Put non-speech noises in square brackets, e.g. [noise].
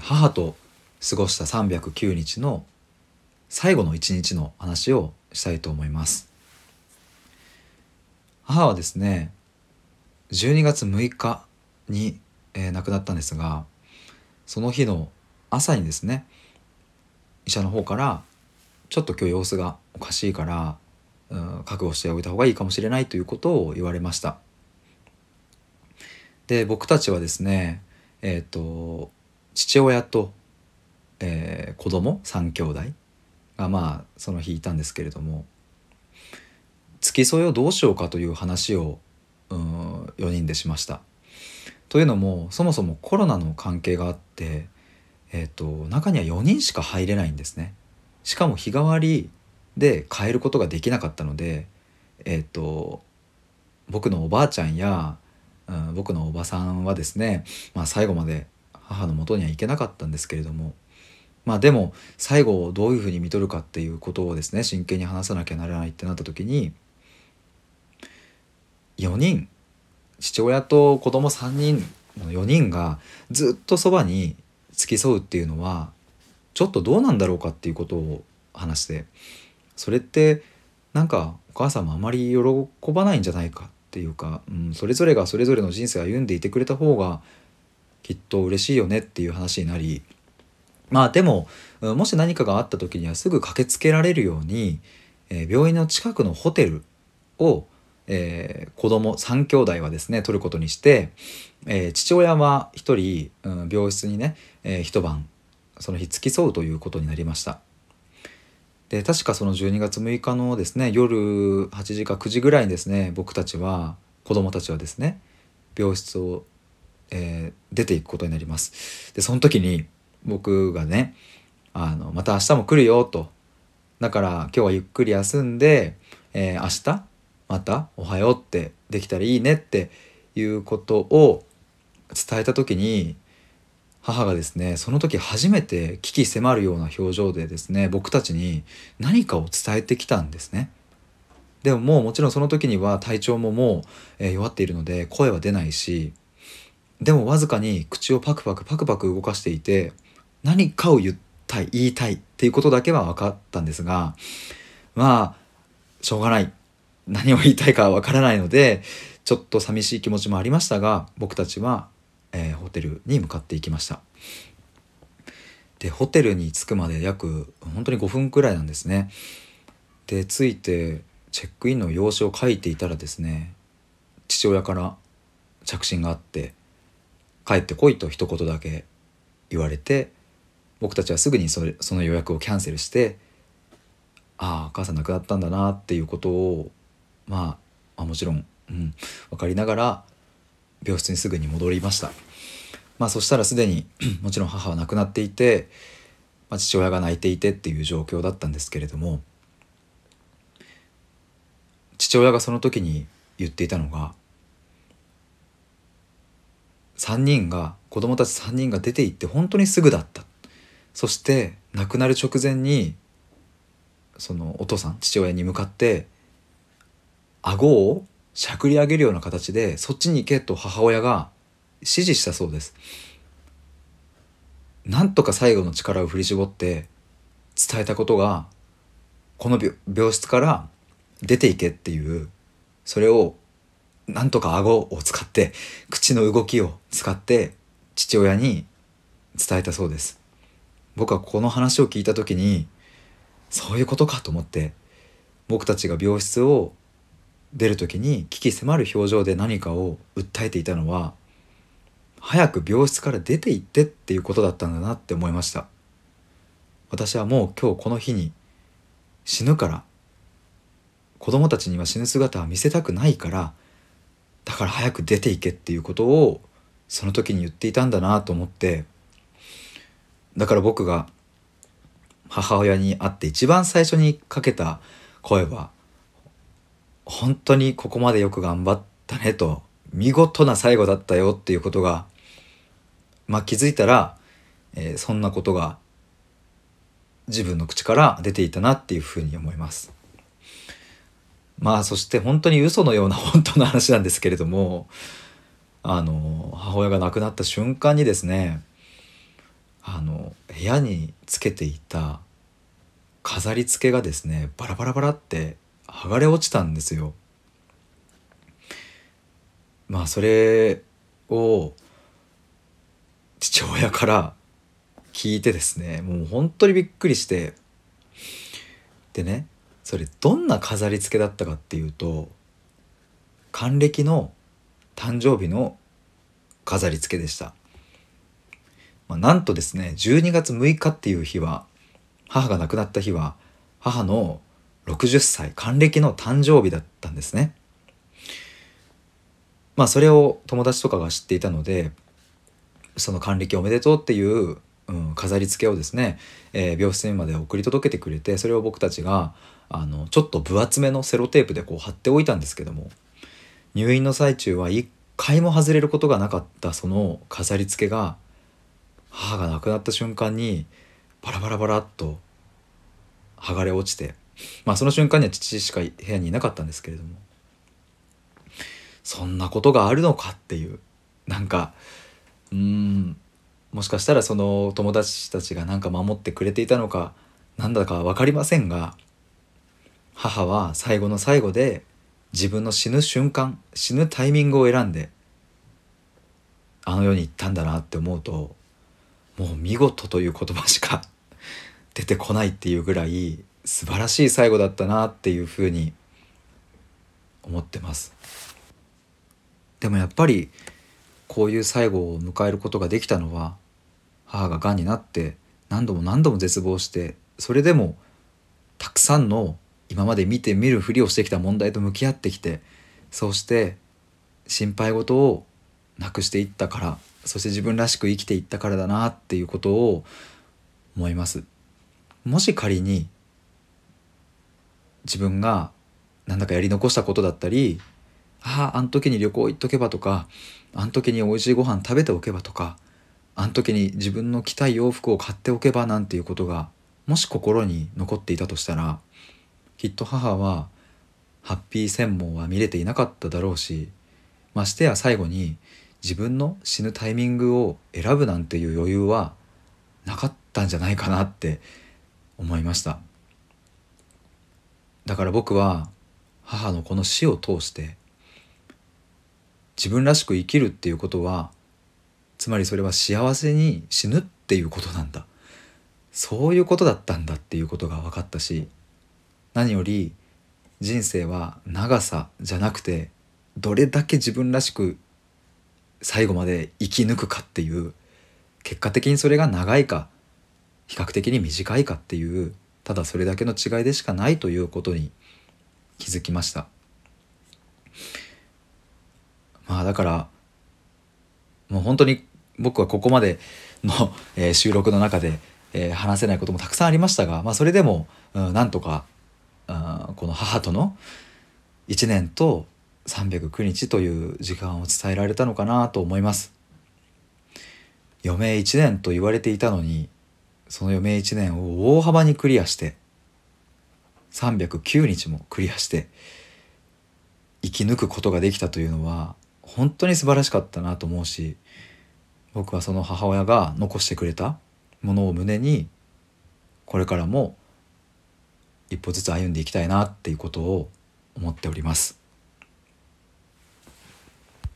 母と過ごした309日の最後の一日の話をしたいと思います。母はですね12月6日に、えー、亡くなったんですがその日の朝にですね医者の方からちょっと今日様子がおかしいから、うん、覚悟しておいた方がいいかもしれないということを言われました。で僕たちはですねえっ、ー、と父親と、えー、子供？3兄弟？がまあその日いたんですけれども付き添いをどうしようかという話をうん4人でしました。というのもそもそもコロナの関係があって、えーと、中には4人しか入れないんですね。しかも日替わりで変えることができなかったので、えーと、僕のおばあちゃんや、うん、僕のおばさんはですね、まあ、最後まで母のもとには行けなかったんですけれどもまあでも最後をどういうふうに見とるかっていうことをですね真剣に話さなきゃならないってなった時に4人父親と子供3人の4人がずっとそばに付き添うっていうのはちょっとどうなんだろうかっていうことを話してそれってなんかお母さんもあまり喜ばないんじゃないかっていうか、うん、それぞれがそれぞれの人生を歩んでいてくれた方がきっと嬉しいよねっていう話になりまあでももし何かがあった時にはすぐ駆けつけられるように、えー、病院の近くのホテルをえー、子供3兄弟はですね取ることにして、えー、父親は1人、うん、病室にね、えー、一晩その日付き添うということになりました。で確かその12月6日のですね夜8時か9時ぐらいにですね僕たちは子供たちはですね病室を、えー、出ていくことになりますでその時に僕がねあのまた明日も来るよとだから今日はゆっくり休んで、えー、明日また「おはよう」ってできたらいいねっていうことを伝えた時に母がですねその時初めて危機迫るような表情でですね僕たちに何かを伝えてきたんですね。でももうもちろんその時には体調ももう、え弱っているので声は出ないしでもわずかに口をパクパクパクパク動かしていて何かを言ったい言いたいっていうことだけは分かったんですがまあしょうがない。何を言いたいかわからないのでちょっと寂しい気持ちもありましたが僕たちは、えー、ホテルに向かっていきました。でホテルに着くまで約本当に5分くらいなんですね。で着いてチェックインの用紙を書いていたらですね父親から着信があって「帰ってこい」と一言だけ言われて僕たちはすぐにそれその予約をキャンセルしてああお母さん亡くなったんだなっていうことをまあ、もちろん、うん、分かりながら病室にすぐに戻りました。まあ、そしたらすでに [clears throat] もちろん母は亡くなっていて、まあ、父親が泣いていてっていう状況だったんですけれども父親がその時に言っていたのが3人が子供たち3人が出て行って本当にすぐだったそして亡くなる直前にそのお父さん父親に向かって顎をしゃくり上げるような形でそっちに行けと母親が指示したそうです。なんとか最後の力を振り絞って伝えたことがこの病室から出ていけっていうそれをなんとか顎を使って口の動きを使って父親に伝えたそうです。僕はこの話を聞いた時にそういうことかと思って僕たちが病室を出る時に危機迫る表情で何かを訴えていたのは早く病室から出て行ってっていうことだったんだなって思いました。私はもう今日この日に死ぬから子供たちには死ぬ姿は見せたくないからだから早く出ていけっていうことをその時に言っていたんだなと思ってだから僕が母親に会って一番最初にかけた声は本当にここまでよく頑張ったねと見事な最後だったよっていうことがまあ気づいたら、えー、そんなことが自分の口から出ていたなっていうふうに思います。まあそして本当に嘘のような本当の話なんですけれどもあの母親が亡くなった瞬間にですねあの部屋につけていた飾り付けがですねバラバラバラって剥がれ落ちたんですよ。まあそれを父親から聞いてですねもう本当にびっくりしてでねそれどんな飾り付けだったかっていうと還暦の誕生日の飾り付けでした、まあ、なんとですね12月6日っていう日は母が亡くなった日は母の60歳還暦の誕生日だったんですね。まあそれを友達とかが知っていたのでその還暦おめでとうっていう、うん、飾り付けをですね、えー、病室にまで送り届けてくれてそれを僕たちがあのちょっと分厚めのセロテープでこう貼っておいたんですけども入院の最中は一回も外れることがなかったその飾り付けが母が亡くなった瞬間にバラバラバラっと剥がれ落ちてまあその瞬間には父しか部屋にいなかったんですけれどもそんなことがあるのかっていうなんかうんもしかしたらその友達たちが何か守ってくれていたのか何だか分かりませんが母は最後の最後で自分の死ぬ瞬間死ぬタイミングを選んであの世に行ったんだなって思うともう見事という言葉しか [laughs] 出てこないっていうぐらい素晴らしい最後だったなっていうふうに思ってます。でもやっぱりこういう最後を迎えることができたのは母ががんになって何度も何度も絶望してそれでもたくさんの今まで見て見るふりをしてきた問題と向き合ってきてそうして心配事をなくしていったからそして自分らしく生きていったからだなっていうことを思います。もし仮に自分が何だかやり残したことだったりあああの時に旅行行っとけばとかあの時に美味しいご飯食べておけばとかあの時に自分の着たい洋服を買っておけばなんていうことがもし心に残っていたとしたらきっと母はハッピー専門は見れていなかっただろうしましてや最後に自分の死ぬタイミングを選ぶなんていう余裕はなかったんじゃないかなって思いました。だから僕は母のこの死を通して自分らしく生きるっていうことはつまりそれは幸せに死ぬっていうことなんだ。そういうことだったんだっていうことが分かったし何より人生は長さじゃなくてどれだけ自分らしく最後まで生き抜くかっていう結果的にそれが長いか比較的に短いかっていうただそれだけの違いでしかないということに気づきました。まあだからもう本当に僕はここまでの、[laughs] えー、収録の中で、えー、話せないこともたくさんありましたが、まあ、それでも、うん、なんとか、うん、この母との1年と309日という時間を伝えられたのかなと思います。余命1年と言われていたのにその余命1年を大幅にクリアして309日もクリアして生き抜くことができたというのは本当に素晴らしかったなと思うし僕はその母親が残してくれたものを胸にこれからも一歩ずつ歩んでいきたいなっていうことを思っております。